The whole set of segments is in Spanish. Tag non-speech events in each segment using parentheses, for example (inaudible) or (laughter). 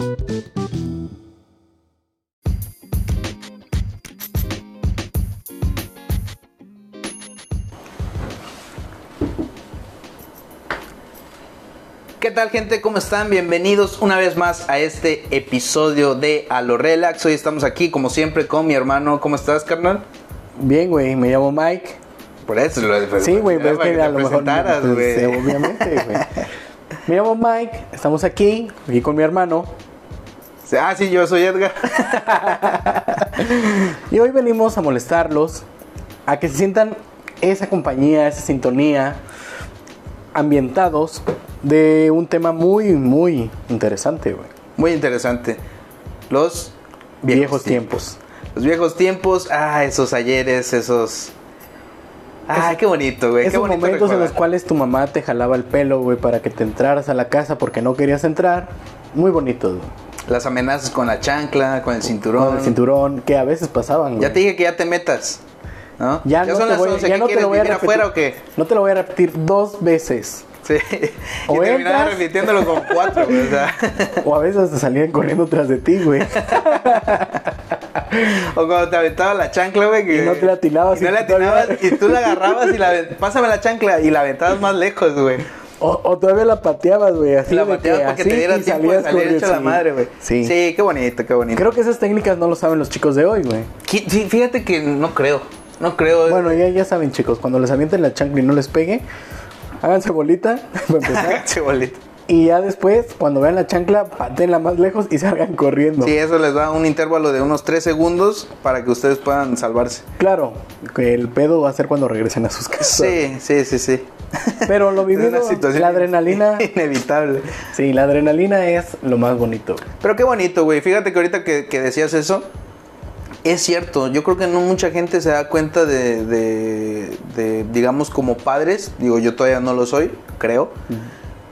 ¿Qué tal gente? ¿Cómo están? Bienvenidos una vez más a este episodio de A lo Relax. Hoy estamos aquí como siempre con mi hermano. ¿Cómo estás, carnal? Bien, güey, me llamo Mike. Por eso lo Sí, güey, pero es que te a lo mejor. presentaras, pues, obviamente, güey. (laughs) Me llamo Mike, estamos aquí, aquí con mi hermano. Ah, sí, yo soy Edgar. (laughs) Y hoy venimos a molestarlos, a que se sientan esa compañía, esa sintonía, ambientados de un tema muy, muy interesante, güey. Muy interesante. Los Viejos, tiempos. Los viejos tiempos. Ah, esos ayeres, esos. Ah, qué bonito, güey. Qué Esos bonito momentos en los cuales tu mamá te jalaba el pelo, güey, para que te entraras a la casa porque no querías entrar. Muy bonitos, güey. Las amenazas con la chancla, con el cinturón. Con el cinturón, que a veces pasaban, güey. Ya te dije que ya te metas. ¿No? Ya, no son te las voy, 11, ya ¿qué no te lo voy a repetir. afuera o qué? No te lo voy a repetir dos veces. Sí. O y terminaba repitiéndolo con cuatro, güey. O, sea, (laughs) O a veces te salían corriendo tras de ti, güey. (laughs) o cuando te aventaba la chancla, güey. que- Y no te la atinabas Y no la atinabas y tú la agarrabas y la Pásame la chancla y la aventabas más lejos, güey. O, o todavía la pateabas, güey. Así la pateabas para que te diera tiempo de salir hecha la sí. madre, güey. Sí. Sí, qué bonito, qué bonito. Creo que esas técnicas no lo saben los chicos de hoy, güey. Sí, fíjate que no creo. No creo. Bueno, ya, ya saben, chicos, cuando les avienten la chancla y no les pegue, háganse bolita, (laughs) para empezar. (laughs) Y ya después, cuando vean la chancla, patenla más lejos y (laughs) salgan corriendo. Sí, eso les da un intervalo de unos 3 segundos para que ustedes puedan salvarse. Claro, que el pedo va a ser cuando regresen a sus casas. Sí, sí, sí, sí. Pero lo (laughs) Es vivido, una situación la adrenalina, (laughs) inevitable. sí, la adrenalina es lo más bonito. Pero qué bonito, güey. Fíjate que ahorita que, que decías eso, es cierto. Yo creo que no mucha gente se da cuenta de, de- de, digamos, como padres. Digo, yo todavía no lo soy, creo.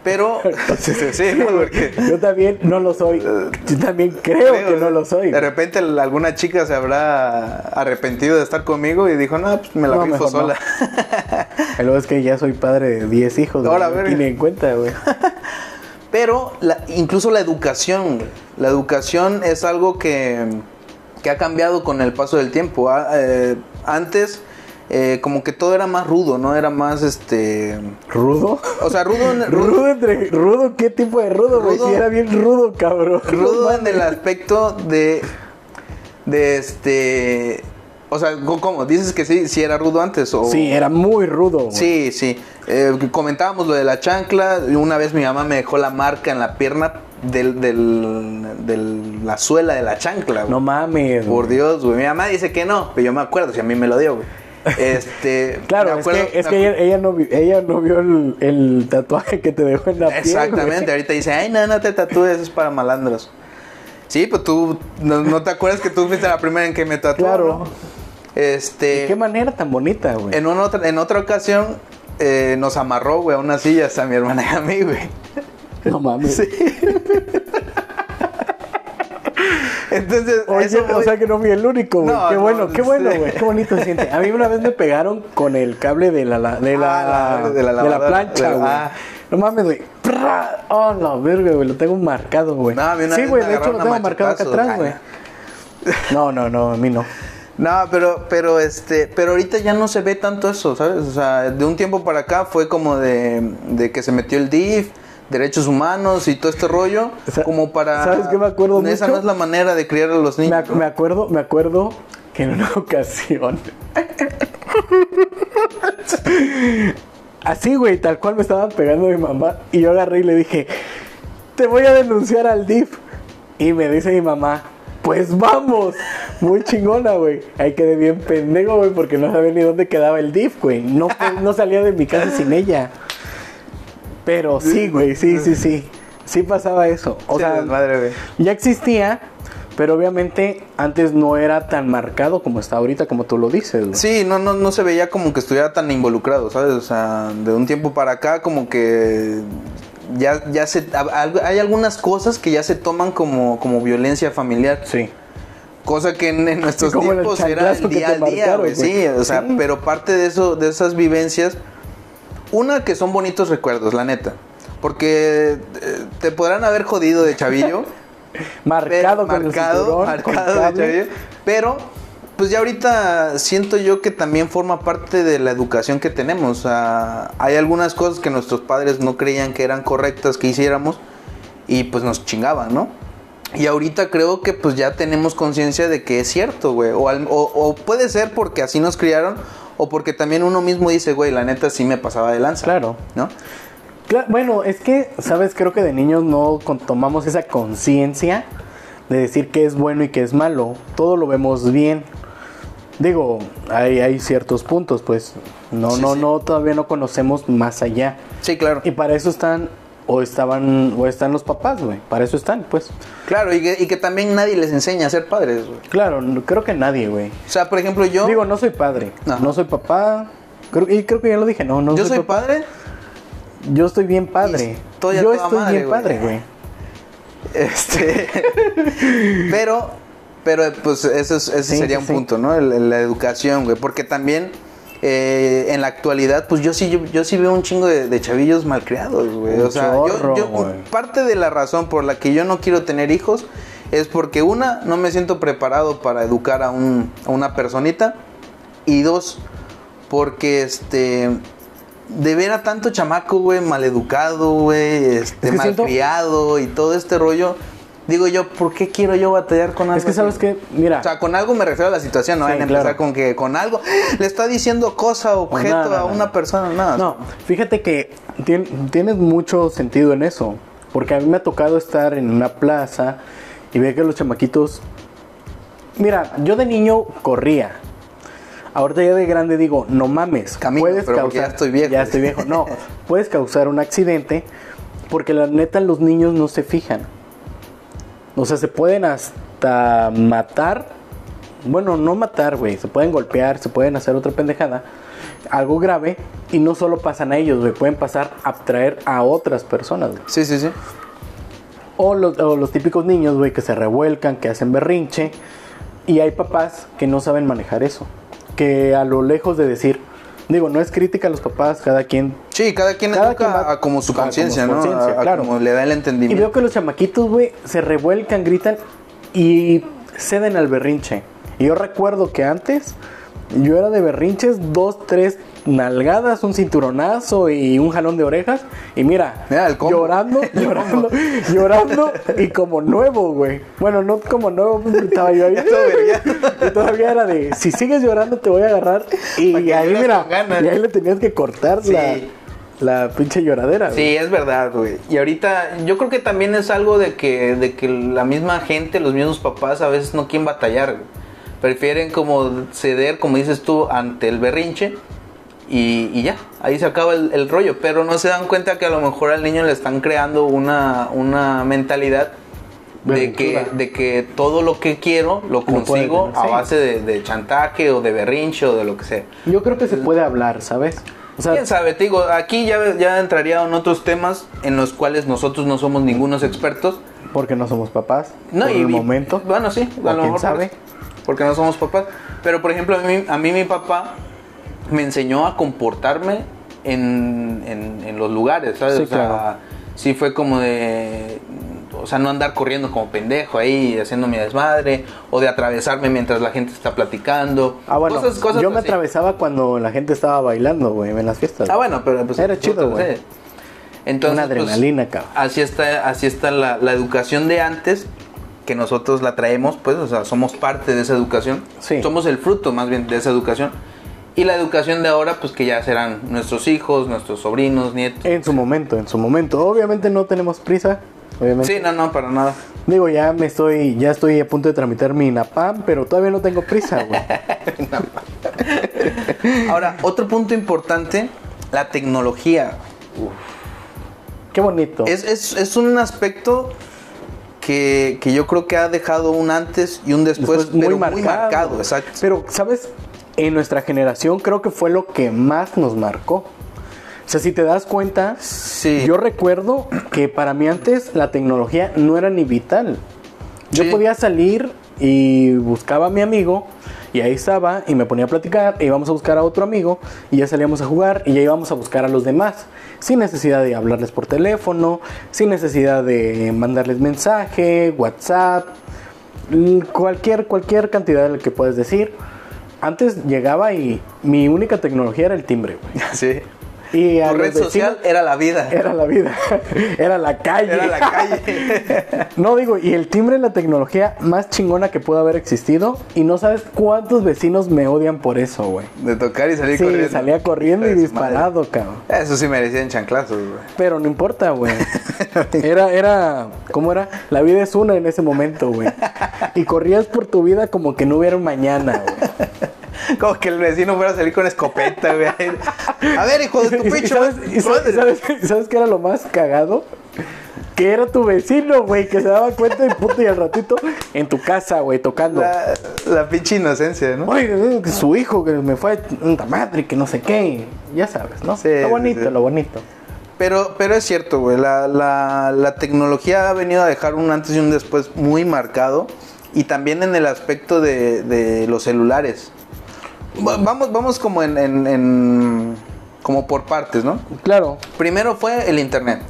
Pero, sí, (laughs) sí, sí, ¿no? Porque Yo también no lo soy. Yo también creo, que no lo soy. De repente alguna chica se habrá arrepentido de estar conmigo y dijo, no, pues me la No, rifo no. sola. Pero es que ya soy padre de 10 hijos. güey, Ahora, no verga. tiene en cuenta, güey. (laughs) Pero la- incluso la educación, güey. la educación es algo que, que ha cambiado con el paso del tiempo. Ah, eh, antes, eh, como que todo era más rudo, ¿no? Era más, este... ¿Rudo? O sea, rudo en, (laughs) rudo, ¿Rudo entre rudo? ¿Qué tipo de rudo, güey? Rudo. Si era bien rudo, cabrón. rudo en el aspecto de... De este... O sea, ¿cómo? ¿Dices que sí, sí era rudo antes? O... Sí, era muy rudo. güey. Sí, sí. Eh, comentábamos lo de la chancla. Una vez mi mamá me dejó la marca en la pierna del, del, del- la suela de la chancla. güey. No mames. Por. Dios, güey. Mi mamá dice que no, pero yo me acuerdo, si a mí me lo dio, güey. Este. Claro, es que, es ella, ella no, ella no vio el, el tatuaje que te dejó en la piel. Exactamente, güey. ahorita dice, ay, no, no te tatúes, es para malandros. Sí, pues tú, no, no te acuerdas que tú fuiste la primera en que me tatuó, Claro. ¿no? Este. Qué manera tan bonita, güey. En, una otra, en otra ocasión eh, nos amarró, güey, a unas sillas a mi hermana y a mí, güey. No mames. (laughs) Entonces, Oye, eso o sea que no fui el único, güey. No, qué no, bueno, qué bueno, güey. Qué bonito se siente. A mí una vez me pegaron con el cable de la, la- de la, Ah, la- de la plancha, güey. ah. No mames, güey. Oh, la verga, güey. Lo tengo marcado, güey. No, sí, güey. De hecho, lo tengo marcado acá atrás, güey. No, no, no. A mí no. No, pero, pero este, pero ahorita ya no se ve tanto eso, ¿sabes? O sea, de un tiempo para acá fue como de, de que se metió el DIF, derechos humanos y todo este rollo, O sea, como para. ¿sabes qué me acuerdo Esa mucho? no es la manera de criar a los Me, niños. me acuerdo, me acuerdo que en una (laughs) ocasión. Así, güey, tal cual me estaban pegando mi mamá. Y yo agarré y le dije, te voy a denunciar al DIF. Y me dice mi mamá, pues vamos. Muy chingona, güey. Ahí quedé bien pendejo, güey, porque no sabía ni dónde quedaba el DIF, güey. No, no salía de mi casa sin ella. Pero sí, güey, sí, sí, sí. Sí pasaba eso. O Sí, sea, madre, güey. ya existía, pero obviamente antes no era tan marcado como está ahorita, como tú lo dices. güey. Sí, no, no, no se veía como que estuviera tan involucrado, ¿sabes? O sea, de un tiempo para acá como que ya, ya se... Hay algunas cosas que ya se toman como, como violencia familiar. Sí. Cosa que en, en nuestros tiempos era el día te a día, güey. Sí, o sea, Sí. pero parte de eso, de esas vivencias, una que son bonitos recuerdos, la neta. Porque eh, te podrán haber jodido de chavillo, (laughs) Marcado con el marcado, cinturón, marcado con de chavillo. Pero, pues ya ahorita siento yo que también forma parte de la educación que tenemos. O sea, hay algunas cosas que nuestros padres no creían que eran correctas que hiciéramos y pues nos chingaban, ¿no? Y ahorita creo que pues ya tenemos conciencia de que es cierto, güey. O, al- o- o puede ser porque así nos criaron o porque también uno mismo dice, güey, la neta sí me pasaba de lanza. Claro. ¿No? Bueno, es que, ¿sabes? Creo que de niños no tomamos esa conciencia de decir qué es bueno y qué es malo. Todo lo vemos bien. Digo, hay, hay ciertos puntos, pues. No, Sí, no, sí. no, todavía no conocemos más allá. Sí, claro. Y para eso están, o estaban, o están los papás, güey. Para eso están, pues. Claro, y que, y que también nadie les enseña a ser padres, güey. Claro, no- creo que nadie, güey. O sea, por ejemplo, yo... Digo, no soy padre. Ajá. No soy papá. Creo, y creo que ya lo dije, no, no yo soy, padre, Yo estoy bien padre. estoy Yo estoy madre, bien padre, güey. este... (laughs) pero, pero pues ese, es- ese Sí, sería un sí. punto, ¿no? El- el- la educación, güey. Porque también eh, en la actualidad, pues yo sí, yo, yo sí veo un chingo de, de chavillos malcriados, güey. O sea, yo- chorro, yo, güey. parte de la razón por la que yo no quiero tener hijos es porque una, no me siento preparado para educar a, un, a una personita. Y dos, porque este... De ver a tanto chamaco, güey, maleducado, güey, este, Es que siento- malcriado y todo este rollo. Digo yo, ¿por qué quiero yo batallar con algo Es que así? sabes que, mira, O sea, con algo me refiero a la situación, no Sí, empezar claro. con que con algo le está diciendo cosa, objeto no, no, a una persona, nada. no, fíjate que tien- tienes mucho sentido en eso. Porque a mí me ha tocado estar en una plaza y ver que los chamaquitos. Mira, yo de niño corría. Ahorita ya de grande digo, no mames, Camino, puedes pero porque ya estoy viejo. Ya estoy viejo. No, puedes causar un accidente porque la neta los niños no se fijan. O sea, se pueden hasta matar. Bueno, no matar, güey. Se pueden golpear, se pueden hacer otra pendejada. Algo grave. Y no solo pasan a ellos, güey. Pueden pasar a traer a otras personas, güey. Sí, sí, sí. O los, o los típicos niños, güey, que se revuelcan, que hacen berrinche. Y hay papás que no saben manejar eso. Que a lo lejos de decir, digo, no es crítica a los papás, cada quien. Sí, cada quien Cada educa quien va- a como su conciencia, ¿no? conciencia, A, a claro. como le da el Y entendimiento. veo que los chamaquitos, güey, se revuelcan, gritan y ceden al berrinche. Y yo recuerdo que antes yo era de berrinches, dos, tres nalgadas, un cinturonazo y un jalón de orejas. Y mira, llorando, (laughs) llorando, llorando y como nuevo, güey. Bueno, no como nuevo, estaba yo ahí. (laughs) Y todavía era de, si sigues llorando te voy a agarrar. Y ahí, mira, y ahí le tenías que cortar Sí. la, la pinche lloradera. güey. Sí, es verdad, güey. Y ahorita yo creo que también es algo de que, de que la misma gente, los mismos papás a veces no quieren batallar. güey. Prefieren como ceder, como dices tú, ante el berrinche y, y ya, ahí se acaba el, el rollo. Pero no se dan cuenta que a lo mejor al niño le están creando una, una mentalidad de que, de que todo lo que quiero lo consigo a base de, de chantaje o de berrinche o de lo que sea. Yo creo que se puede hablar, ¿sabes? O sea, Quién sabe, te digo, aquí ya, ya entraría en otros temas en los cuales nosotros no somos ningunos expertos. porque no somos papás. No, por y, el momento. Bueno, sí, a lo quién mejor sabe. por- Porque no somos papás. Pero por ejemplo, a mí, a mí mi papá me enseñó a comportarme en, en- en los lugares, ¿sabes? Sí, o sea, claro. sí fue como de. O sea, no andar corriendo como pendejo ahí, haciendo mi desmadre, o de atravesarme mientras la gente está platicando. Ah, bueno, Cosas- cosas yo me así. atravesaba cuando la gente estaba bailando, güey, en las fiestas. Ah, bueno, pero pues Era chido, güey. Entonces, Una pues, adrenalina, cabrón. así está, así está la, la educación de antes, que nosotros la traemos, pues, o sea, somos parte de esa educación. Sí. Somos el fruto más bien de esa educación. Y la educación de ahora, pues que ya serán nuestros hijos, nuestros sobrinos, nietos. En su momento, en su momento. Obviamente no tenemos prisa. Obviamente. Sí, no, no, para nada. Digo, ya me estoy, ya estoy a punto de tramitar mi NAPAM, pero todavía no tengo prisa, güey. (laughs) Ahora, otro punto importante, la tecnología. Qué bonito. Es, es, es un aspecto que, que yo creo que ha dejado un antes y un después, Después pero muy marcado, exacto. Pero, ¿sabes? En nuestra generación creo que fue lo que más nos marcó. O sea, si te das cuenta, Sí. yo recuerdo que para mí antes la tecnología no era ni vital. Yo Sí. podía salir y buscaba a mi amigo Y ahí estaba y me ponía a platicar, e íbamos a buscar a otro amigo y ya salíamos a jugar y ya íbamos a buscar a los demás. Sin necesidad de hablarles por teléfono, sin necesidad de mandarles mensaje, WhatsApp, cualquier, cualquier cantidad de lo que puedes decir. Antes llegaba y mi única tecnología era el timbre. Sí. Y Tu red social vecinos- era la vida. era la vida, (laughs) era la calle. Era la calle. (laughs) No digo, y el timbre es la tecnología más chingona que pudo haber existido. Y no sabes cuántos vecinos me odian por eso, güey. De tocar y salir Sí, corriendo. salía corriendo y su madre. disparado, cabrón. Eso sí merecían chanclazos, güey. Pero no importa, güey. (laughs) Era, era, ¿cómo era? La vida es una en ese momento, güey. Y corrías por tu vida como que no hubiera un mañana, güey. (laughs) Como que el vecino fuera a salir con escopeta, güey. A ver, hijo de tu (laughs) ¿Y pinche sabes, y sabes, sabes- sabes qué era lo más cagado? Que era tu vecino, güey, que se daba cuenta y puto y al ratito en tu casa, güey, tocando. La, la pinche inocencia, ¿no? Oye, que su hijo que me fue a madre, que no sé qué. Ya sabes, ¿no? Sí, lo bonito, sí. lo bonito. Pero, pero es cierto, güey. La, la, la tecnología ha venido a dejar un antes y un después muy marcado. Y también en el aspecto de, de los celulares. Va- Vamos, vamos como en, en- en- como por partes, ¿no? Claro, Primero fue el internet.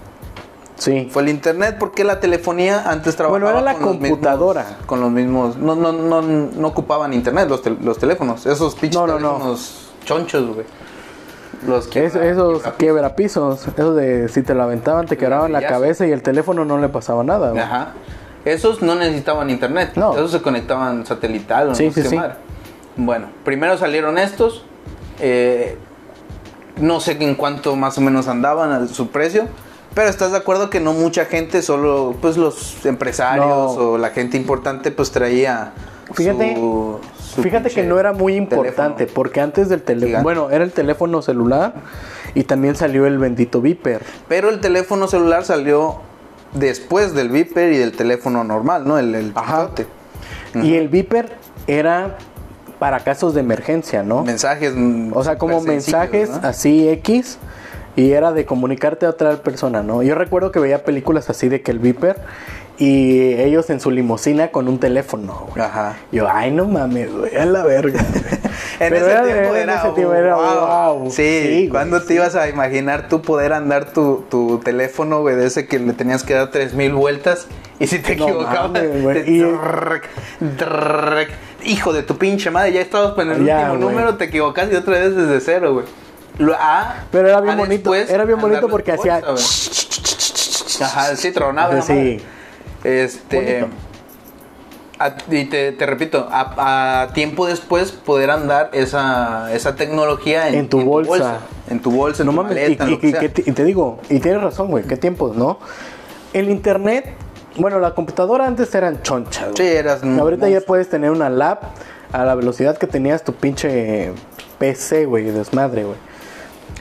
sí. Fue el internet porque la telefonía antes trabajaba Bueno, era la con los mismos- computadora. con los mismos, no, no, no, no ocupaban internet los, tel- los teléfonos, esos pinches No, no, no. teléfonos chonchos, güey. Los Es- quiebra- esos quiebra- quiebrapisos, eso de si te lo aventaban te quebraban la cabeza y el teléfono no le pasaba nada, güey. Ajá. Esos no necesitaban internet. No. Esos se conectaban satelital o Sí, no sé sí. Bueno, primero salieron estos. eh, no sé en cuánto más o menos andaban a su precio. Pero estás de acuerdo que no mucha gente, solo pues los empresarios No. o la gente importante pues traía Fíjate, su- su Fíjate que no era muy importante teléfono. porque antes del teléfono, bueno, era el teléfono celular y también salió el bendito Viper. Pero el teléfono celular salió después del Viper y del teléfono normal, ¿no? El, el Ajá. Y el Viper era para casos de emergencia, ¿no? Mensajes. mm, O sea, como sencillos, mensajes ¿no? así X y era de comunicarte a otra persona, ¿no? Yo recuerdo que veía películas así de que el Viper y ellos en su limusina con un teléfono, güey. Ajá. Yo, ay, no mames, güey, a la verga. (laughs) güey". En ese era- tiempo en era, ese tiempo era wow. wow. Sí, ¿cuándo te ibas a imaginar tú poder andar tu, tu teléfono, güey, de ese que le tenías que dar 3000 vueltas? Y si te No equivocabas, mames, te- y- hijo de tu pinche madre, ya estabas en el Ya, último número, te equivocaste y otra vez desde cero, güey. Ah, Pero era bien ah, bonito, era bien bonito porque hacía... Ajá, sí, tronaba. Sí. Este. Bonito. a- y te, te repito, a, a tiempo después poder andar esa, esa tecnología en, En tu bolsa. En tu bolsa, en No tu mames, y, maleta, en y- y- te- y te digo, y tienes razón, güey, qué tiempos, ¿no? El internet, bueno, la computadora antes eran chonchas. Sí, eras Ahorita ya puedes tener una lap a la velocidad que tenías tu pinche PC, güey, desmadre, güey.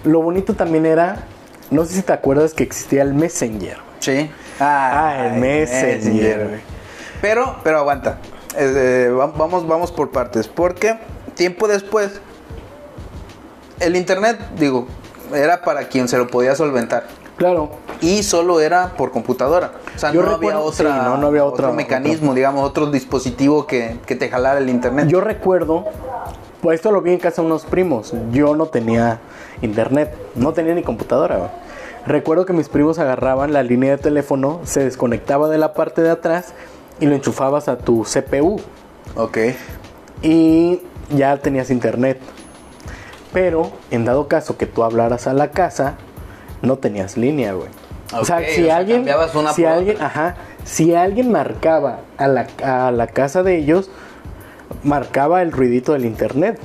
Lo bonito también era, no sé si te acuerdas que existía el Messenger. Sí. Ah, el Messenger, güey. Pero, pero aguanta. Eh, va- vamos, vamos por partes. Porque tiempo después, el internet, digo, era para quien se lo podía solventar. Claro, Y solo era por computadora. O sea, Yo no, había recuerdo- otra, sí, no, no había otro otra- mecanismo, digamos, otro dispositivo que, que te jalara el internet. Yo recuerdo, pues esto lo vi en casa de unos primos. Yo no tenía internet, no tenía ni computadora. Recuerdo que mis primos agarraban la línea de teléfono, se desconectaba de la parte de atrás y lo enchufabas a tu CPU Ok. y ya tenías internet. Pero en dado caso que tú hablaras a la casa, no tenías línea, güey. o sea, si o sea, alguien, una si alguien, otra. ajá, si alguien marcaba a la, a la casa de ellos, marcaba el ruidito del internet.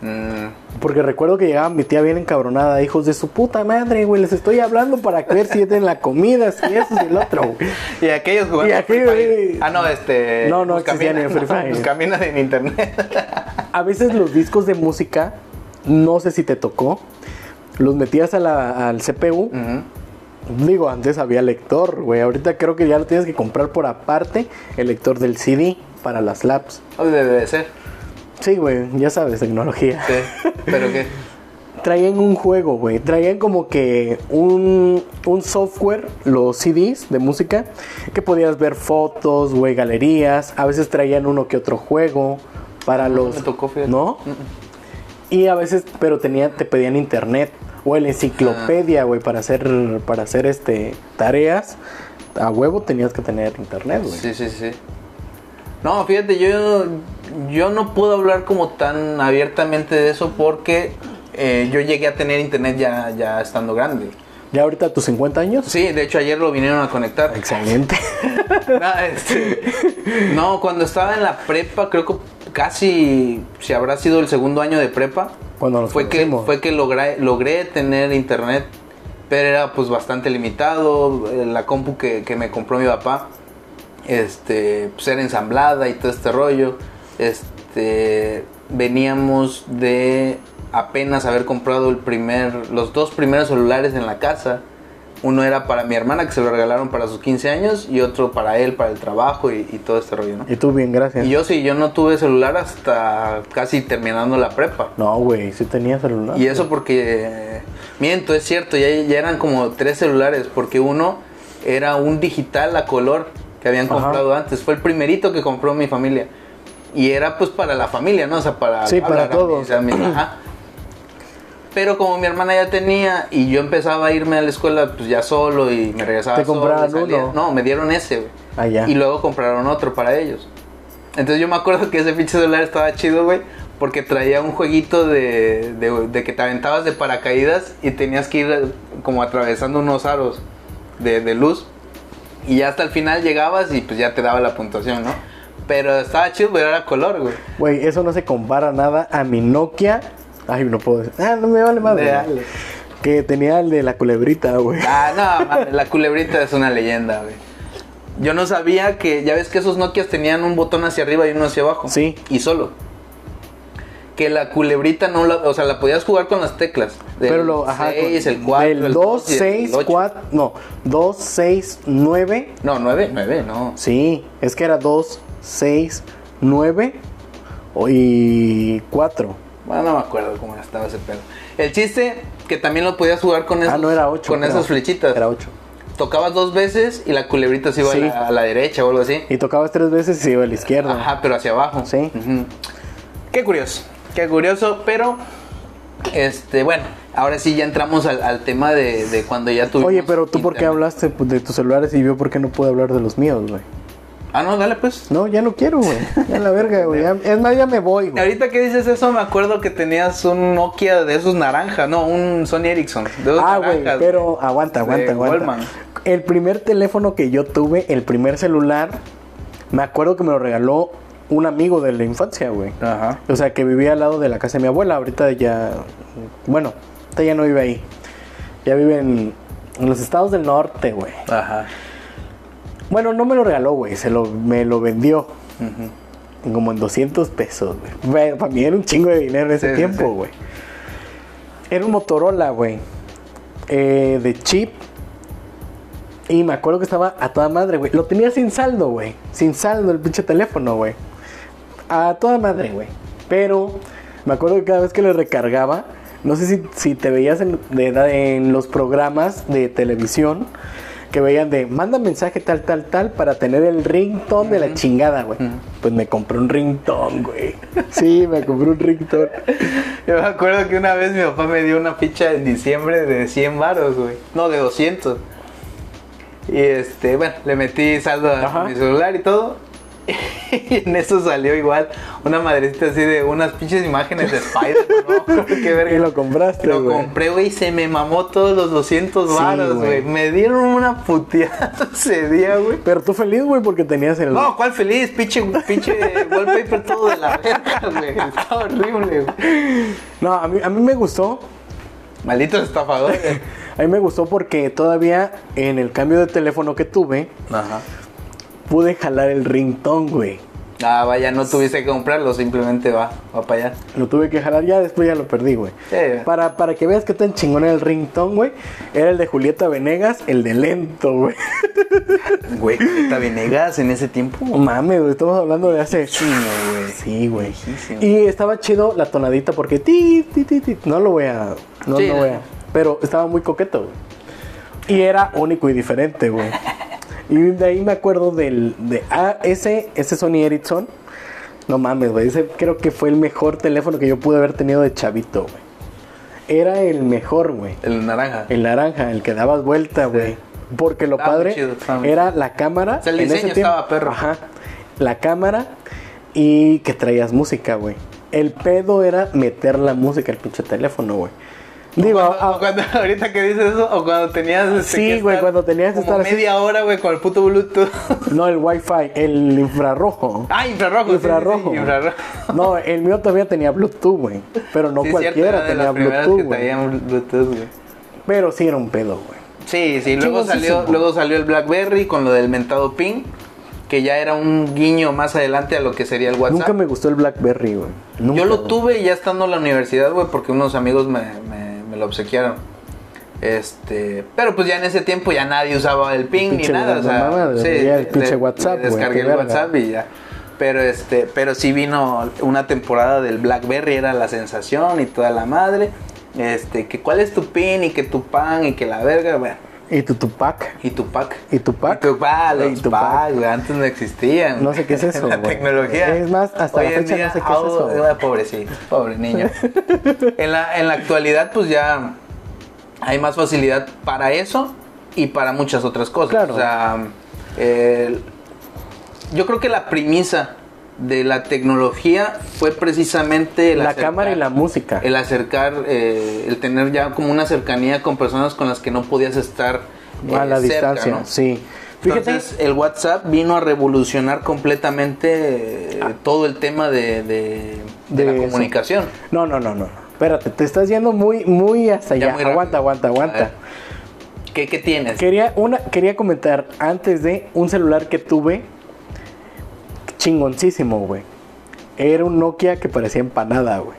Mm, Porque recuerdo que llegaba mi tía bien encabronada, hijos de su puta madre, güey, les estoy hablando para ver si en la comida, si eso, si el otro, güey. (laughs) Y aquellos jugando Y aquellos, Free Ah, no, este. No, no Buscamina, existía ni el Free (laughs) no. Buscamina en internet. A veces los discos de música, no sé si te tocó, los metías a la- al CPU. Digo, antes había lector, güey. Ahorita creo que ya lo tienes que comprar por aparte, el lector del CD para las labs. Oh, Debe de ser. Sí, güey, ya sabes, tecnología. Sí. ¿Pero qué? (laughs) Traían un juego, güey. Traían como que un, un software, los CDs de música, que podías ver fotos, güey, galerías. A veces traían uno que otro juego. para No, los... me tocó. ¿No? Y a veces, pero tenía, te pedían internet o la enciclopedia, güey, para hacer, para hacer este tareas. A huevo tenías que tener internet, güey. Sí, sí, sí. No, fíjate, yo, yo no puedo hablar como tan abiertamente de eso porque eh, yo llegué a tener internet ya, ya estando grande. Ya ahorita a tus 50 años. Sí, de hecho ayer lo vinieron a conectar. Excelente. No, (laughs) este, no, cuando estaba en la prepa, creo que casi, si habrá sido el segundo año de prepa, Cuando nos fue que, fue que logré, logré tener internet, pero era pues bastante limitado. eh, La compu que, que me compró mi papá, este, pues era ensamblada y todo este rollo. Este, veníamos de apenas haber comprado el primer, los dos primeros celulares en la casa. Uno era para mi hermana que se lo regalaron para sus 15 años y otro para él, para el trabajo y, y todo este rollo, ¿no? Y tú bien, gracias. Y yo sí, yo no tuve celular hasta casi terminando la prepa. No, güey, sí tenía celular. Y eso porque, eh, miento, es cierto, ya, ya eran como tres celulares, porque uno era un digital a color que habían Ajá. comprado antes. Fue el primerito que compró mi familia. Y era pues para la familia, ¿no? O sea, para... Sí, para a todos. mis ajá. Pero como mi hermana ya tenía y yo empezaba a irme a la escuela pues ya solo y me regresaba Te solo, compraron salía. uno. No, me dieron ese, güey. Ah, ya. Y luego compraron otro para ellos. Entonces yo me acuerdo que ese pinche celular estaba chido, güey, porque traía un jueguito de, de, de que te aventabas de paracaídas y tenías que ir como atravesando unos aros de, de luz. Y ya hasta el final llegabas y pues ya te daba la puntuación, ¿no? Pero estaba chido, pero era color, güey. Güey, eso no se compara nada a mi Nokia. Ay, no puedo decir. Ah, no me vale madre. Dale. Que tenía el de la culebrita, güey. Ah, no, mames, la culebrita es una leyenda, güey. Yo no sabía que, ya ves que esos Nokias tenían un botón hacia arriba y uno hacia abajo. Sí. Y solo. Que la culebrita no la, o sea, la podías jugar con las teclas. Del Pero lo, ajá. 6, el 4, Del el 2, 2 y el 6, 8. 4. No, 2, 6, 9. No, 9, 9, no. Sí, es que era 2, 6, 9 y 4. Bueno, no me acuerdo cómo estaba ese pedo. El chiste que también lo podías jugar con esos, Ah, no era 8. con esas flechitas. Era 8. Tocabas dos veces y la culebrita se iba Sí. a, la, a la derecha o algo así. Y tocabas tres veces y se iba a la izquierda. Ajá, pero hacia abajo. Sí. Qué curioso, qué curioso, pero este, bueno, ahora sí ya entramos al, al tema de, de cuando ya tuvimos. Oye, pero tú por qué hablaste pues, de tus celulares y yo por qué no puedo hablar de los míos, güey. Ah, no, dale pues. No, ya no quiero, güey. Ya la verga, güey. Es más, ya me voy, güey. Ahorita que dices eso, me acuerdo que tenías un Nokia de esos naranja, no, un Sony Ericsson. De esos Ah, güey, naranjas, pero aguanta, de aguanta, aguanta. Wallman. El primer teléfono que yo tuve, el primer celular, me acuerdo que me lo regaló un amigo de la infancia, güey. Ajá. O sea, que vivía al lado de la casa de mi abuela. Ahorita ya. Bueno, ahorita ya no vive ahí. Ya vive en, en los estados del norte, güey. Ajá. Bueno, no me lo regaló, güey. Se lo, me lo vendió. Como en 200 pesos, güey. Para mí era un chingo de dinero en ese Sí, tiempo, sí. güey. Era un Motorola, güey. Eh, de chip. Y me acuerdo que estaba a toda madre, güey. Lo tenía sin saldo, güey. Sin saldo el pinche teléfono, güey. A toda madre, güey. Pero me acuerdo que cada vez que le recargaba, no sé si, si te veías en, de- en los programas de televisión que veían de manda mensaje tal, tal, tal para tener el ringtone de la chingada, güey. Pues me compré un ringtone, güey. (laughs) Sí, me compré un ringtone. Yo me acuerdo que una vez mi papá me dio una ficha en diciembre de 100 varos, güey. No, de 200. Y este, bueno, le metí saldo a Ajá. mi celular y todo. Y (laughs) en eso salió igual una madrecita así de unas pinches imágenes de Spider, ¿no? (laughs) Qué verga. Y lo compraste, Lo güey. compré, güey, y se me mamó todos los 200 Sí, varos, güey. güey. Me dieron una puteada (laughs) ese día, güey. Pero tú feliz, güey, porque tenías el... No, ¿cuál feliz? Pinche, pinche wallpaper todo de la verga, güey. Está horrible, güey. No, a mí, a mí me gustó. Malditos estafadores. A mí me gustó porque todavía en el cambio de teléfono que tuve, Ajá. Pude jalar el ringtone, güey. Ah, vaya, no tuviste que comprarlo, simplemente va, va para allá. Lo tuve que jalar ya, después ya lo perdí, güey. Sí. Para, para que veas que tan chingón era el ringtone, güey. Era el de Julieta Venegas, el de lento, güey. (laughs) Güey, Julieta Venegas en ese tiempo. No mames, güey, estamos hablando de hace... Chino, güey. Sí, güey. Y estaba chido la tonadita porque ti, ti, ti, ti. No lo voy a. No, Sí, no. voy a. Pero estaba muy coqueto, güey. Y era único y diferente, güey. (laughs) Y de ahí me acuerdo del. De, ah, ese, ese Sony Ericsson. No mames, güey. Ese creo que fue el mejor teléfono que yo pude haber tenido de chavito, güey. Era el mejor, güey. El naranja. El naranja, el que dabas vuelta, güey. Porque lo Estaba padre chido, era la cámara. O sea, el en ese diseño tiempo- estaba perro. Ajá. La cámara y que traías música, güey. El pedo era meter la música al pinche teléfono, güey. Digo, Cuando- ah, cuando- (laughs) ahorita que dices eso, o cuando tenías. este, Sí, güey, cuando tenías que estar así. media hora, güey, con el puto Bluetooth. (laughs) no el wifi, el infrarrojo. ah, infrarrojo. sí, sí, sí, infrarrojo. No, el mío todavía tenía Bluetooth, güey. Pero no Sí, es cierto, cualquiera tenía Bluetooth, güey. traían Bluetooth, güey. Pero sí era un pedo, güey. Sí, sí, luego salió, luego salió el BlackBerry con lo del mentado ping, que ya era un guiño más adelante a lo que sería el WhatsApp. Nunca me gustó el BlackBerry, güey. Yo lo tuve ya estando en la universidad, güey, porque unos amigos me, me- me lo obsequiaron. Este, pero pues ya en ese tiempo ya nadie usaba el ping ni nada, o sea, sí, ya el pinche WhatsApp, descargué el. WhatsApp y ya. Pero este, pero sí vino una temporada del BlackBerry era la sensación y toda la madre. Este, que cuál es tu pin y que tu pan y que la verga, bueno, Y tu Tupac. y tu pack. Y Tupac. Y Tupac, Y los Tupac. pack, güey, antes no existían. No sé qué es eso, (laughs) La tecnología. Es más, hasta Hoy la fecha no día, sé qué es eso, ah, güey. pobrecito, pobre niño. (laughs) en, la, en la actualidad, pues ya hay más facilidad para eso y para muchas otras cosas. Claro. O sea, yo creo que la premisa de la tecnología fue precisamente el La acercar- cámara y la música. el acercar, eh, el tener ya como una cercanía con personas con las que no podías estar eh, a la cerca, distancia, ¿no? sí. Fíjate, Entonces el WhatsApp vino a revolucionar completamente eh, todo el tema de, de- de De la eso. comunicación. no, no, no, no. Espérate, te estás yendo muy, muy hasta Ya allá. muy aguanta, aguanta, aguanta. ¿Qué, qué tienes? Quería, una, quería comentar antes de un celular que tuve chingoncísimo, güey. Era un Nokia que parecía empanada, güey.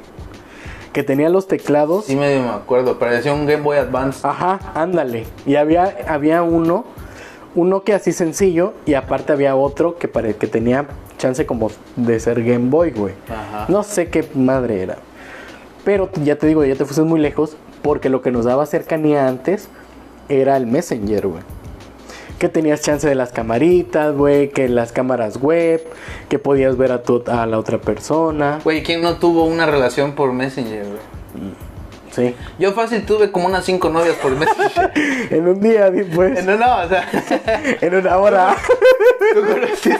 Que tenía los teclados. Sí medio me acuerdo, parecía un Game Boy Advance. Ajá, ándale. Y había, había uno, un Nokia así sencillo, y aparte había otro que, pare- que tenía chance como de ser Game Boy, güey. Ajá. No sé qué madre era. Pero ya te digo, ya te fuiste muy lejos, porque lo que nos daba cercanía antes era el Messenger, güey. Que tenías chance de las camaritas, güey, que las cámaras web, que podías ver a, tu, a la otra persona. Güey, ¿quién no tuvo una relación por Messenger, güey? Sí. Yo fácil tuve como unas cinco novias por Messenger. (laughs) En un día, pues. no, no, o sea, (laughs) En una hora. (laughs) tú conociste.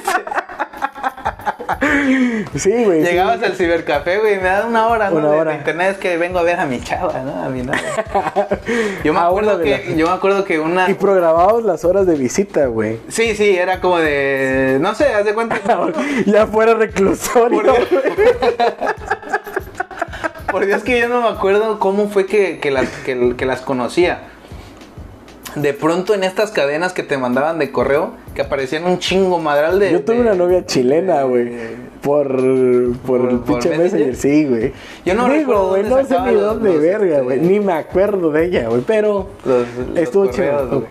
Sí, güey. sí. Llegabas al cibercafé, güey, me da una hora, ¿no? Una De- de hora. internet es que vengo a ver a mi chava, ¿no? A mi novia. (laughs) Yo me acuerdo que, yo me acuerdo que una. Y programábamos las horas de visita, güey. Sí, sí, era como de. No sé, haz de cuenta. (laughs) ya fuera reclusorio. Por Dios. Por Dios que yo no me acuerdo cómo fue que, que las, que, que las conocía. De pronto en estas cadenas que te mandaban de correo, que aparecían un chingo madral de. Yo tuve de- una novia chilena, güey. Por, por, ¿Por- el por pinche Messenger? Sí, güey. Yo no Digo, recuerdo no sé ni dónde los, verga, este, güey. Ni me acuerdo de ella, güey. Pero Los- los estuvo chido.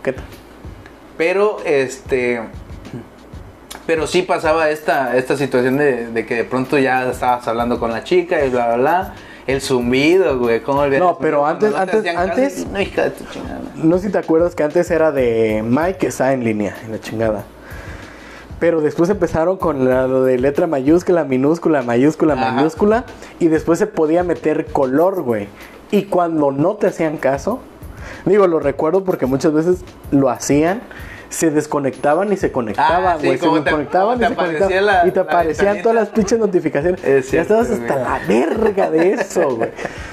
Pero, este. Pero sí pasaba esta, esta situación de, de que de pronto ya estabas hablando con la chica y bla, bla, bla. El zumbido, güey. ¿Cómo olvidar No, pero antes- no antes- antes- No, hija de tu chingada. No sé si te acuerdas que antes era de Mike que está en línea, en la chingada. Pero después empezaron con la- lo de letra mayúscula, minúscula, mayúscula, Ajá. mayúscula. Y después se podía meter color, güey. Y cuando no te hacían caso, digo, lo recuerdo porque muchas veces lo hacían. Se desconectaban y se conectaban, Ah, sí, güey. se te- desconectaban y te se conectaban. la- y te aparecían todas las pinches notificaciones. Es ya cierto, estabas hasta la verga de eso, güey. (laughs)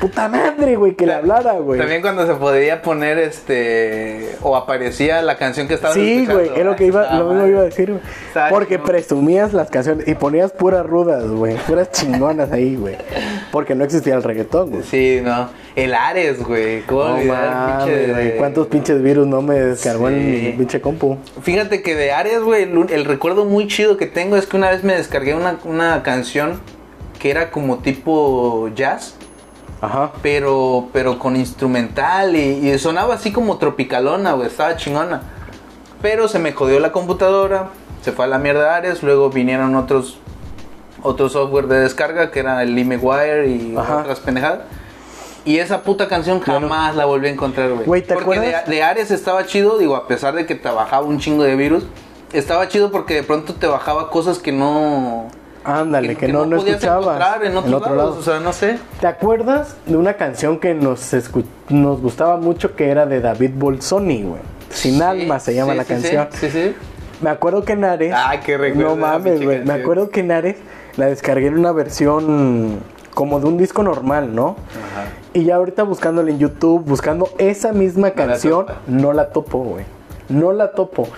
Puta madre, güey, que le hablara, güey. También cuando se podía poner este. O aparecía la canción que estabas Sí, güey, es lo que iba, estaba lo mismo iba a decir, güey. Estaba Porque presumías las canciones y ponías puras rudas, güey. Puras chingonas ahí, güey. Porque no existía el reggaetón, güey. Sí, no. El Ares, güey. ¿Cómo No mames, pinche de-. ¿Cuántos pinches virus no me descargó Sí. en mi pinche compu? Fíjate que de Ares, güey, el, el recuerdo muy chido que tengo es que una vez me descargué una, una canción que era como tipo jazz, Ajá. pero, pero con instrumental y, y sonaba así como tropicalona, güey, estaba chingona. Pero se me jodió la computadora, se fue a la mierda Ares, luego vinieron otros otro software de descarga que era el LimeWire y Ajá. otras pendejadas. Y esa puta canción jamás la volví a encontrar, güey. Güey, ¿te Porque de, de Ares estaba chido, digo, a pesar de que te bajaba un chingo de virus, estaba chido porque de pronto te bajaba cosas que no Ándale, que no- no encontrar en en otro lados, lado. o sea, no sé. ¿Te acuerdas de una canción que nos, escu- nos gustaba mucho que era de David Bolsoni, güey? Sin Sí, alma se llama sí, la sí, canción. Sí, sí. Me acuerdo que en Ares. Ay, qué recuerdo No mames, güey. Me acuerdo que en Ares la descargué en una versión como de un disco normal, ¿no? Ajá. Y ya ahorita buscándole en YouTube, buscando esa misma canción, no la topo, güey. No la topo.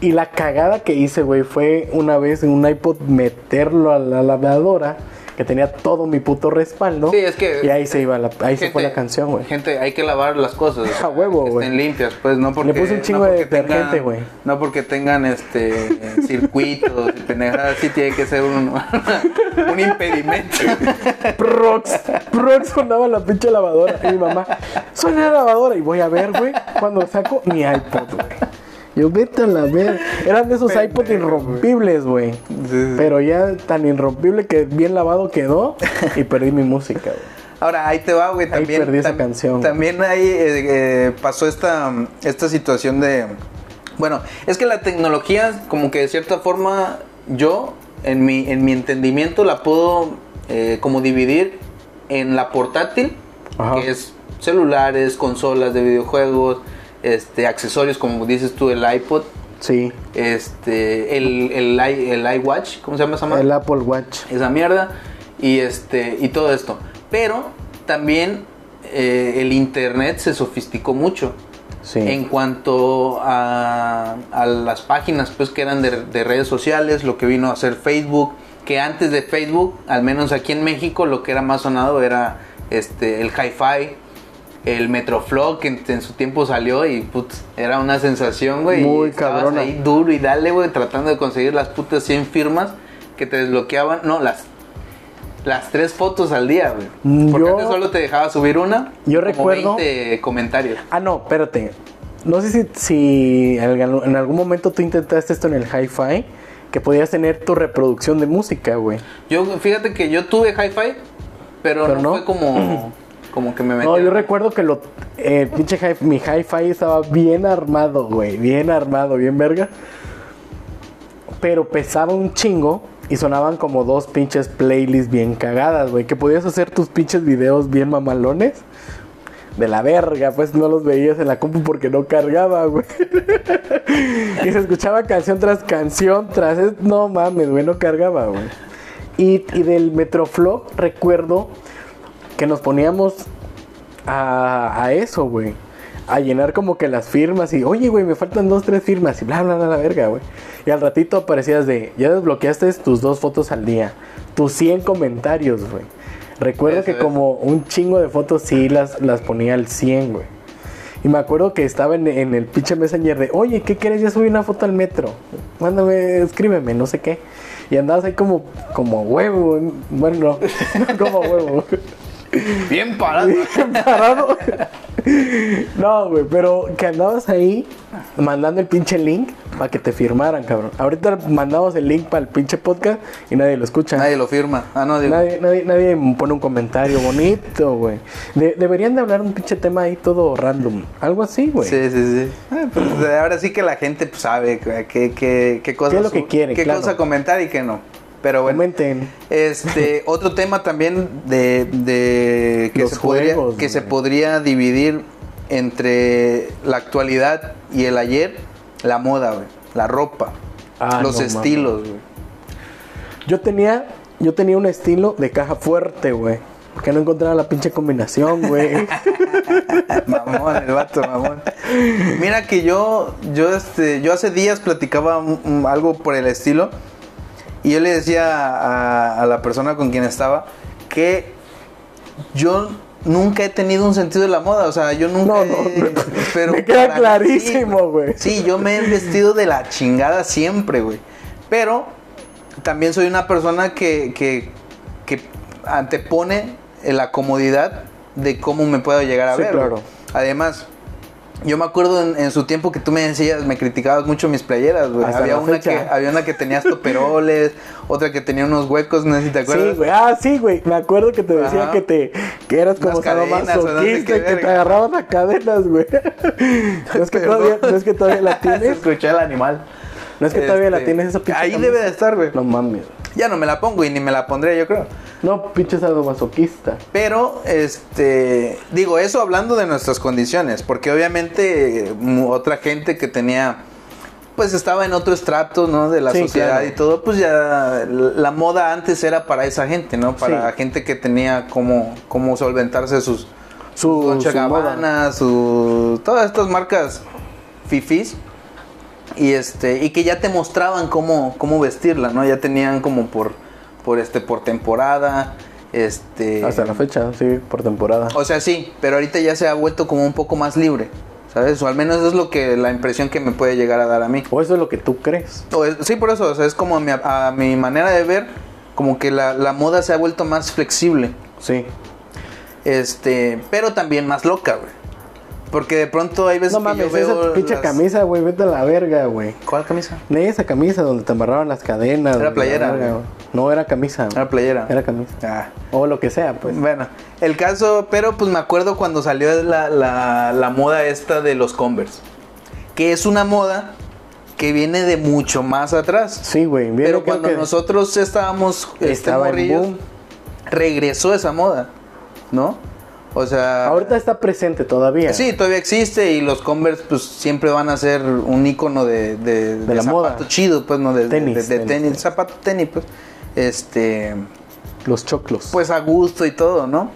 Y la cagada que hice, güey, fue una vez en un iPod meterlo a la lavadora, que tenía todo mi puto respaldo. Sí, es que- Y ahí se iba la, ahí se fue la canción, güey. Gente, hay que lavar las cosas. A huevo, güey. Estén limpias, pues, no porque... puse un chingo no de detergente, güey. No porque tengan, este, (laughs) circuitos y pendejadas, sí tiene que ser un, (laughs) un impedimento. Prox, Prox sonaba la pinche lavadora. Y mi mamá, suena la lavadora. Y voy a ver, güey, cuando saco mi iPod, güey. Yo vete a la ver. Eran de esos iPods irrompibles, güey. Pero ya tan irrompible que bien lavado quedó y perdí mi música, güey. Ahora, ahí te va, güey, Ahí también... perdí esa tam- canción. También ahí eh, eh, pasó esta, esta situación de... Bueno, es que la tecnología, como que de cierta forma, yo, en mi, en mi entendimiento, la puedo eh, como dividir en la portátil, Ajá. que es celulares, consolas de videojuegos, este, accesorios, como dices tú, el iPod, Sí, este, el, el, i- el iWatch, ¿cómo se llama esa el Apple Watch. esa mierda. Y este y todo esto. Pero también eh, el internet se sofisticó mucho. Sí. en cuanto a, a las páginas pues que eran de, de redes sociales lo que vino a ser Facebook que antes de Facebook al menos aquí en México lo que era más sonado era este el hi-fi el Metroflog que en, en su tiempo salió y put, era una sensación, güey. Muy cabrona. ahí duro y dale, güey, tratando de conseguir las putas 100 firmas que te desbloqueaban. No, las las tres fotos al día, güey. Mm, Porque yo- antes solo te dejaba subir una. Yo como recuerdo- 20 comentarios. Ah, no, espérate. No sé si, si en algún- en algún momento tú intentaste esto en el hi-fi, que podías tener tu reproducción de música, güey. Yo, fíjate que yo tuve hi-fi, pero, Pero no, no. fue como, (clears throat) como que me metí. No, yo recuerdo que lo, el pinche hi- mi hi-fi estaba bien armado, güey. Bien armado, bien verga. Pero pesaba un chingo y sonaban como dos pinches playlists bien cagadas, güey. Que podías hacer tus pinches videos bien mamalones. De la verga, pues no los veías en la compu porque no cargaba, güey. (laughs) y se escuchaba canción tras canción, tras... No mames, güey, no cargaba, güey. Y, y del Metroflow recuerdo que nos poníamos a, a eso, güey. A llenar como que las firmas y, oye, güey, me faltan dos, tres firmas y bla, bla, bla, la verga, güey. Y al ratito aparecías de, ya desbloqueaste tus dos fotos al día, tus 100 comentarios, güey. Recuerdo Eso que es. como un chingo de fotos sí las, las ponía al 100, güey. Y me acuerdo que estaba en, en el pinche messenger de, oye, ¿qué quieres? Ya subí una foto al metro. Mándame, escríbeme, no sé qué. Y andabas ahí como, como huevo. Bueno, no, (laughs) como huevo. Bien parado. Parado. No, güey, pero que andabas ahí mandando el pinche link para que te firmaran, cabrón. Ahorita mandamos el link para el pinche podcast y nadie lo escucha. Nadie lo firma. Ah, no, digo. Nadie, nadie, nadie pone un comentario bonito, güey. De- deberían de hablar un pinche tema ahí todo random. Algo así, güey. Sí, sí, sí. Ah, pues, ahora sí que la gente pues, sabe qué, qué, qué cosas ¿Qué es lo que quiere, qué claro. cosa comentar y qué no. Pero bueno. Comenten. Este, (laughs) otro tema también de, de que, Los se podría, que se podría dividir entre la actualidad y el ayer, la moda, güey, la ropa, Ah, los no estilos, güey. Yo tenía, yo tenía un estilo de caja fuerte, güey. Porque no encontraba la pinche combinación, güey. (laughs) Mamón, el vato, mamón. Mira que yo, yo, este, yo hace días platicaba un- un- algo por el estilo y yo le decía a, a la persona con quien estaba que yo nunca he tenido un sentido de la moda, o sea, yo nunca. No, no, he- (laughs) pero me queda clarísimo, güey. Sí, yo me he vestido de la chingada siempre, güey. Pero también soy una persona que, que, que antepone la comodidad de cómo me puedo llegar a Sí, ver. claro. Además, yo me acuerdo en, en su tiempo que tú me decías, me criticabas mucho mis playeras, güey. Había una, que, había una que tenía toperoles, (laughs) otra que tenía unos huecos, no sé si te acuerdas. Sí, güey. Ah, sí, güey. Me acuerdo que te decía Ajá. que te que eras como sadomasoquista qué y que te agarraban a cadenas, güey. (laughs) No es que todavía, no es que todavía la (laughs) Se tienes. escuché el animal. No es que todavía la Este, tienes esa pinche Ahí camisa. debe de estar, güey. No mames. (laughs) Ya no me la pongo y ni me la pondré, yo creo. No, pinche sadomasoquista. Pero, este, digo, eso hablando de nuestras condiciones, porque obviamente eh, otra gente que tenía, pues estaba en otro estrato, ¿no? De la Sí, sociedad claro. y todo, pues ya la moda antes era para esa gente, ¿no? Para Sí. gente que tenía cómo, cómo solventarse sus, Su- Dolce su moda. Gabbana, su todas estas marcas fifis y este y que ya te mostraban cómo cómo vestirla, ¿no? Ya tenían como por por este por temporada, este Hasta la fecha, sí, por temporada. o sea, sí, pero ahorita ya se ha vuelto como un poco más libre, ¿sabes? O al menos eso es lo que la impresión que me puede llegar a dar a mí. O eso es lo que tú crees. O es- sí, por eso, o sea, es como a mi, a mi manera de ver como que la, la moda se ha vuelto más flexible. Sí. Este, pero también más loca, güey. Porque de pronto hay veces No que mames, yo veo esa pinche las- camisa, güey, vete a la verga, güey. ¿Cuál camisa? Ni esa camisa donde te amarraban las cadenas. Era playera, verga. No, era camisa. Era playera. Era camisa. Ah. O lo que sea, pues. Bueno, el caso, pero pues me acuerdo cuando salió la, la, la moda esta de los Converse. Que es una moda que viene de mucho más atrás. Sí, güey. pero cuando que nosotros estábamos este, estaba boom. regresó esa moda, ¿no? O sea, Ahorita está presente todavía. Sí, todavía existe y los Converse pues siempre van a ser un icono de, de, De la zapato moda. chido, pues no de, de- Tenis, de, de tenis. zapato tenis, pues. Este, Los choclos. pues a gusto y todo, ¿no?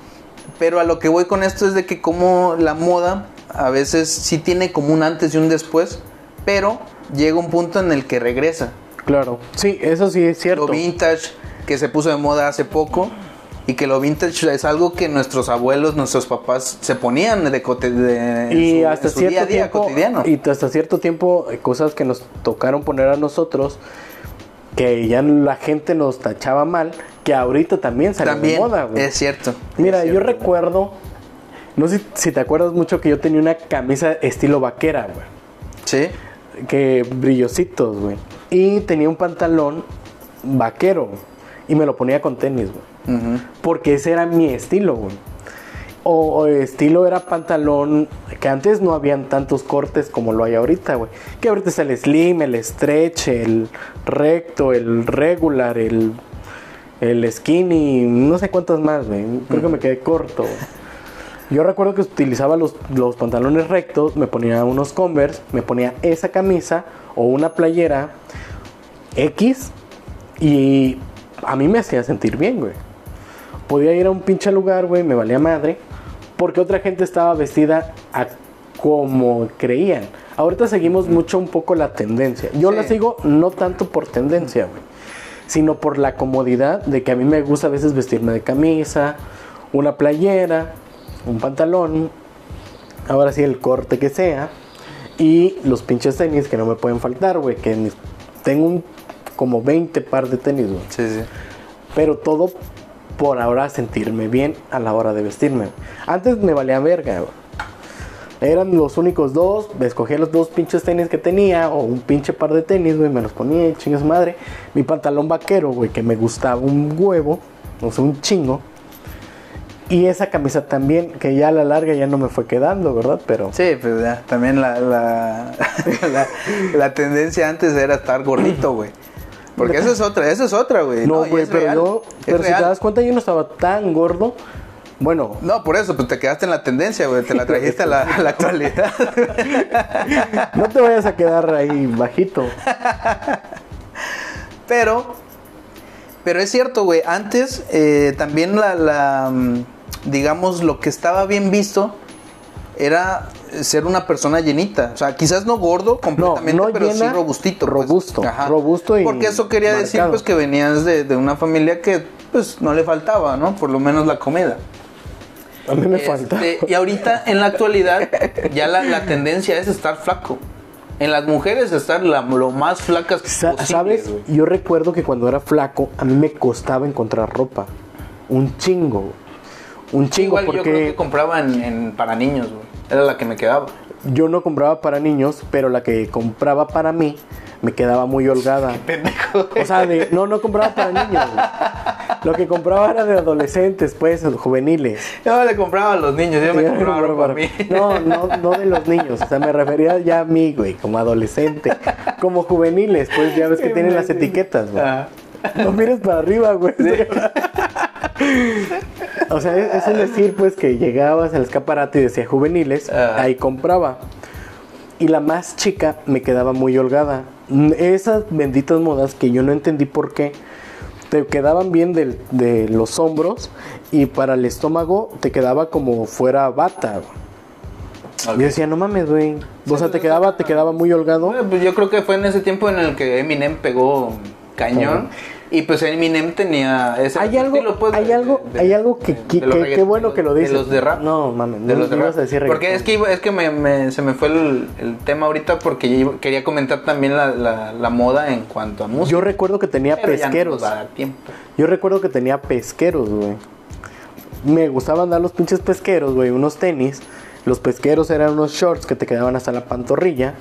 Pero a lo que voy con esto es de que como la moda a veces sí tiene como un antes y un después, pero llega un punto en el que regresa. Claro. Sí, eso sí es cierto. Lo vintage que se puso de moda hace poco y que lo vintage es algo que nuestros abuelos, nuestros papás se ponían de, cote- de en y su- hasta en su cierto día a día tiempo cotidiano. y hasta cierto tiempo eh, cosas que nos tocaron poner a nosotros que ya la gente nos tachaba mal que ahorita también salió También de moda güey. es cierto. mira es yo recuerdo no sé si te acuerdas mucho que yo tenía una camisa estilo vaquera güey Sí. que brillositos güey y tenía un pantalón vaquero y me lo ponía con tenis güey Porque ese era mi estilo, güey. O, o estilo era pantalón, que antes no habían tantos cortes como lo hay ahorita, güey. Que ahorita es el slim, el stretch, el recto, el regular, el, el skinny, no sé cuántos más, güey. Creo que me quedé corto. Yo recuerdo que utilizaba los, los pantalones rectos, me ponía unos Converse, me ponía esa camisa o una playera X y a mí me hacía sentir bien, güey. Podía ir a un pinche lugar, güey, me valía madre, porque otra gente estaba vestida a como creían. Ahorita seguimos mucho un poco la tendencia. Yo Sí. la sigo no tanto por tendencia, güey, sino por la comodidad de que a mí me gusta a veces vestirme de camisa, una playera, un pantalón, ahora sí el corte que sea, y los pinches tenis que no me pueden faltar, güey, que tengo un, como 20 par de tenis, güey. Sí, sí. Pero todo por ahora sentirme bien a la hora de vestirme. Antes me valía verga. Eran los únicos dos, escogía los dos pinches tenis que tenía, o un pinche par de tenis, güey, me los ponía chingas madre. Mi pantalón vaquero, güey, que me gustaba un huevo, o sea, un chingo. Y esa camisa también, que ya a la larga ya no me fue quedando, ¿verdad? Pero Sí, pues ya, también la, la, (laughs) la, la tendencia antes era estar gordito, güey. Porque eso es otra, eso es otra, güey. no, güey, pero real, yo, pero si te das cuenta, yo no estaba tan gordo. Bueno, No, por eso, pues te quedaste en la tendencia, güey. Te la trajiste a la, a la actualidad. (laughs) no te vayas a quedar ahí bajito. Pero, pero es cierto, güey. Antes eh, también la, la, mm, digamos, lo que estaba bien visto era ser una persona llenita. O sea, quizás no gordo completamente, no pero sí robustito. pues. robusto, robusto y Porque eso quería decir, pues, que venías de, de una familia que, pues, no le faltaba, ¿no? Por lo menos la comida. A mí me Este, falta. Y ahorita, en la actualidad, ya la, la tendencia es estar flaco. En las mujeres estar la- lo más flacas Sa- posibles, ¿Sabes? Yo recuerdo que cuando era flaco, a mí me costaba encontrar ropa. Un chingo. Un chingo Igual yo creo porque que compraba en, en- para niños, güey. Era la que me quedaba. yo no compraba para niños, pero la que compraba para mí me quedaba muy holgada. Pendejo. O sea, de, no, no compraba para niños. güey. (laughs) Lo que compraba era de adolescentes, pues, juveniles. Yo le compraba a los niños, yo me (laughs) Yo compraba no ropa a mí. No, no, no de los niños. O sea, me refería ya a mí, güey, como adolescente. Como juveniles, pues ya ves que tienen las etiquetas, güey. Ah, No mires para arriba, güey. (laughs) o sea, es, decir, pues, que llegabas al escaparate y decía juveniles, Ajá. ahí compraba. Y la más chica me quedaba muy holgada. Esas benditas modas que yo no entendí por qué te quedaban bien del- de los hombros y para el estómago te quedaba como fuera bata. Ok. Yo decía, no mames, güey. O sea, te quedaba, te quedaba muy holgado. Pues yo creo que fue en ese tiempo en el que Eminem pegó cañón. Y pues Eminem tenía ese Hay algo, estilo, pues, hay de- algo, de- hay algo que, de- qué bueno que lo dices. De los de rap. No, mames, De no, los de rap. a decir porque es que, iba- es que me, me- se me fue el, el tema ahorita porque yo quería comentar también la, la- la moda en cuanto a música. Yo recuerdo que tenía Pero ya no pesqueros. tiempo. Yo recuerdo que tenía pesqueros, güey. Me gustaban dar los pinches pesqueros, güey, unos tenis. Los pesqueros eran unos shorts que te quedaban hasta la pantorrilla.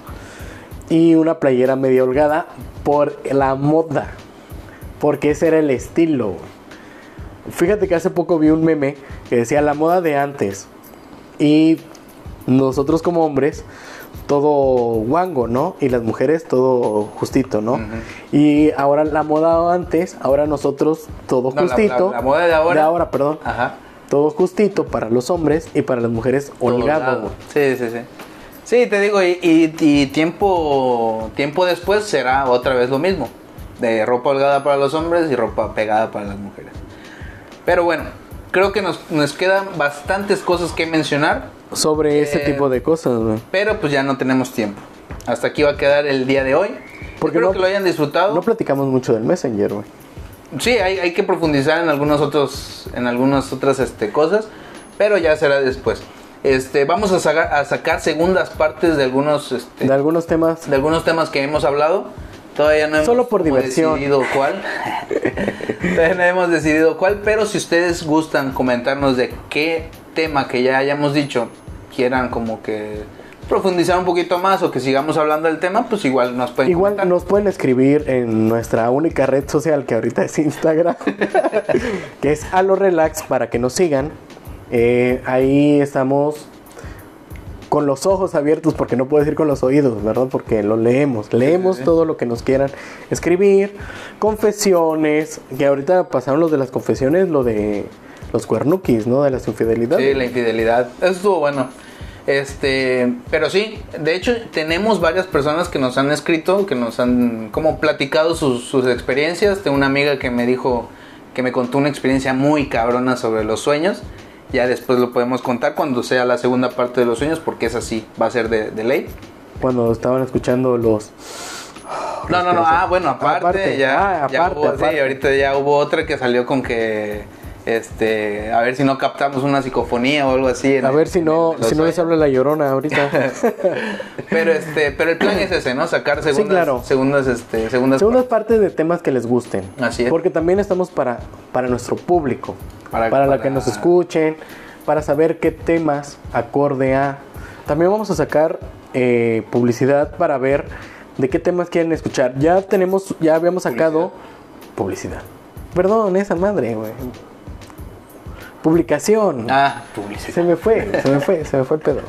Y una playera media holgada por la moda. Porque ese era el estilo. Fíjate que hace poco vi un meme que decía la moda de antes. Y nosotros como hombres, todo guango, ¿no? Y las mujeres todo justito, ¿no? Y ahora la moda antes, ahora nosotros todo No, justito. la- la moda de ahora- De ahora, perdón. Ajá. Todo justito para los hombres y para las mujeres holgado. Sí, sí, sí. Sí, te digo, y, y- y tiempo, tiempo después será otra vez lo mismo. De ropa holgada para los hombres y ropa pegada para las mujeres. Pero bueno, creo que nos, nos quedan bastantes cosas que mencionar, Sobre ese Eh, tipo de cosas, güey. pero pues ya no tenemos tiempo. Hasta aquí va a quedar el día de hoy. Porque Espero no- que lo hayan disfrutado. No platicamos mucho del Messenger, güey. Sí, hay, hay que profundizar en algunos otros, en algunas otras este, cosas, pero ya será después. Este, vamos a, sacar, a sacar segundas partes de algunos, este, De algunos temas. de algunos temas que hemos hablado. Todavía no hemos Solo por diversión. decidido cuál. (laughs) Todavía no hemos decidido cuál, pero si ustedes gustan comentarnos de qué tema que ya hayamos dicho quieran como que profundizar un poquito más o que sigamos hablando del tema, pues igual nos pueden Igual comentar. nos pueden escribir en nuestra única red social que ahorita es Instagram, (laughs) que es Alo Relax para que nos sigan. Eh, ahí estamos con los ojos abiertos, porque no puedo decir con los oídos, ¿verdad? Porque lo leemos, leemos sí. todo lo que nos quieran escribir, confesiones, que ahorita pasaron los de las confesiones, lo de los cuernuquis, ¿no? De las infidelidades. Sí, la infidelidad. Eso estuvo bueno. Este, pero sí, de hecho tenemos varias personas que nos han escrito, que nos han como platicado sus, sus experiencias. Tengo una amiga que me dijo, que me contó una experiencia muy cabrona sobre los sueños. Ya después lo podemos contar cuando sea la segunda parte de los sueños, porque es así, va a ser de, de ley. Cuando estaban escuchando los... No, no, no, ah, bueno, aparte, Aparte, ya, ah, ya aparte, hubo, sí, aparte. ahorita ya hubo otra que salió con que, este, a ver si no captamos una psicofonía o algo así. en A ver si no, si no les habla la llorona ahorita. (laughs) Pero este, pero el plan es ese, ¿no? Sacar segundas, claro. segundas, este, segundas, Segundas partes de temas que les gusten. Así es. Porque también estamos para, para nuestro público. Para- Para, la que nos escuchen. Para saber qué temas acorde a. También vamos a sacar eh, publicidad para ver de qué temas quieren escuchar. Ya tenemos, ya habíamos sacado publicidad. Perdón, esa madre, güey. Publicación. Ah, publicidad. Se me fue, se me fue, se me fue el pedo.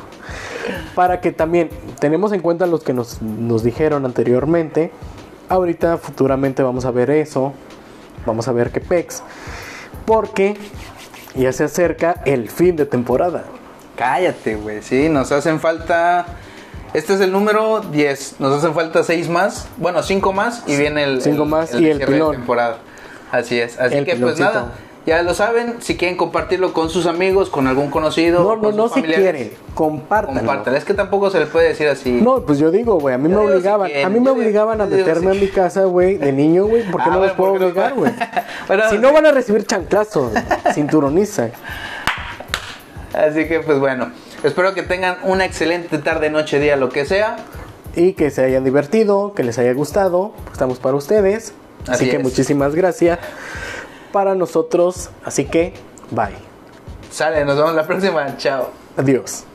Para que también tenemos en cuenta los que nos, nos dijeron anteriormente. Ahorita, futuramente vamos a ver eso. Vamos a ver qué pex. Porque ya se acerca el fin de temporada. Cállate, güey. Sí, nos hacen falta. Este es el número 10. Nos hacen falta 6 más. Bueno, 5 más. Y viene el. Cinco más y el cierre de pilón. temporada. Así es. Así El que, pues nada. Ya lo saben. Si quieren compartirlo con sus amigos, con algún conocido. No, no, no si quieren, compártanlo. Compartan. Es que tampoco se les puede decir así. No, pues yo digo, güey, a mí Yo me si obligaban, a mí yo me digo- obligaban a meterme si a mi casa, güey, de niño, güey, porque Ah, no los puedo porque obligar, (laughs) güey. Bueno, si no van a recibir chanclazos, (laughs) cinturoniza. Así que, pues bueno. Espero que tengan una excelente tarde, noche, día, lo que sea. y que se hayan divertido, que les haya gustado. Estamos para ustedes. Así, Así que muchísimas gracias para nosotros. Así que, bye. Sale, nos vemos la próxima. Chao. Adiós.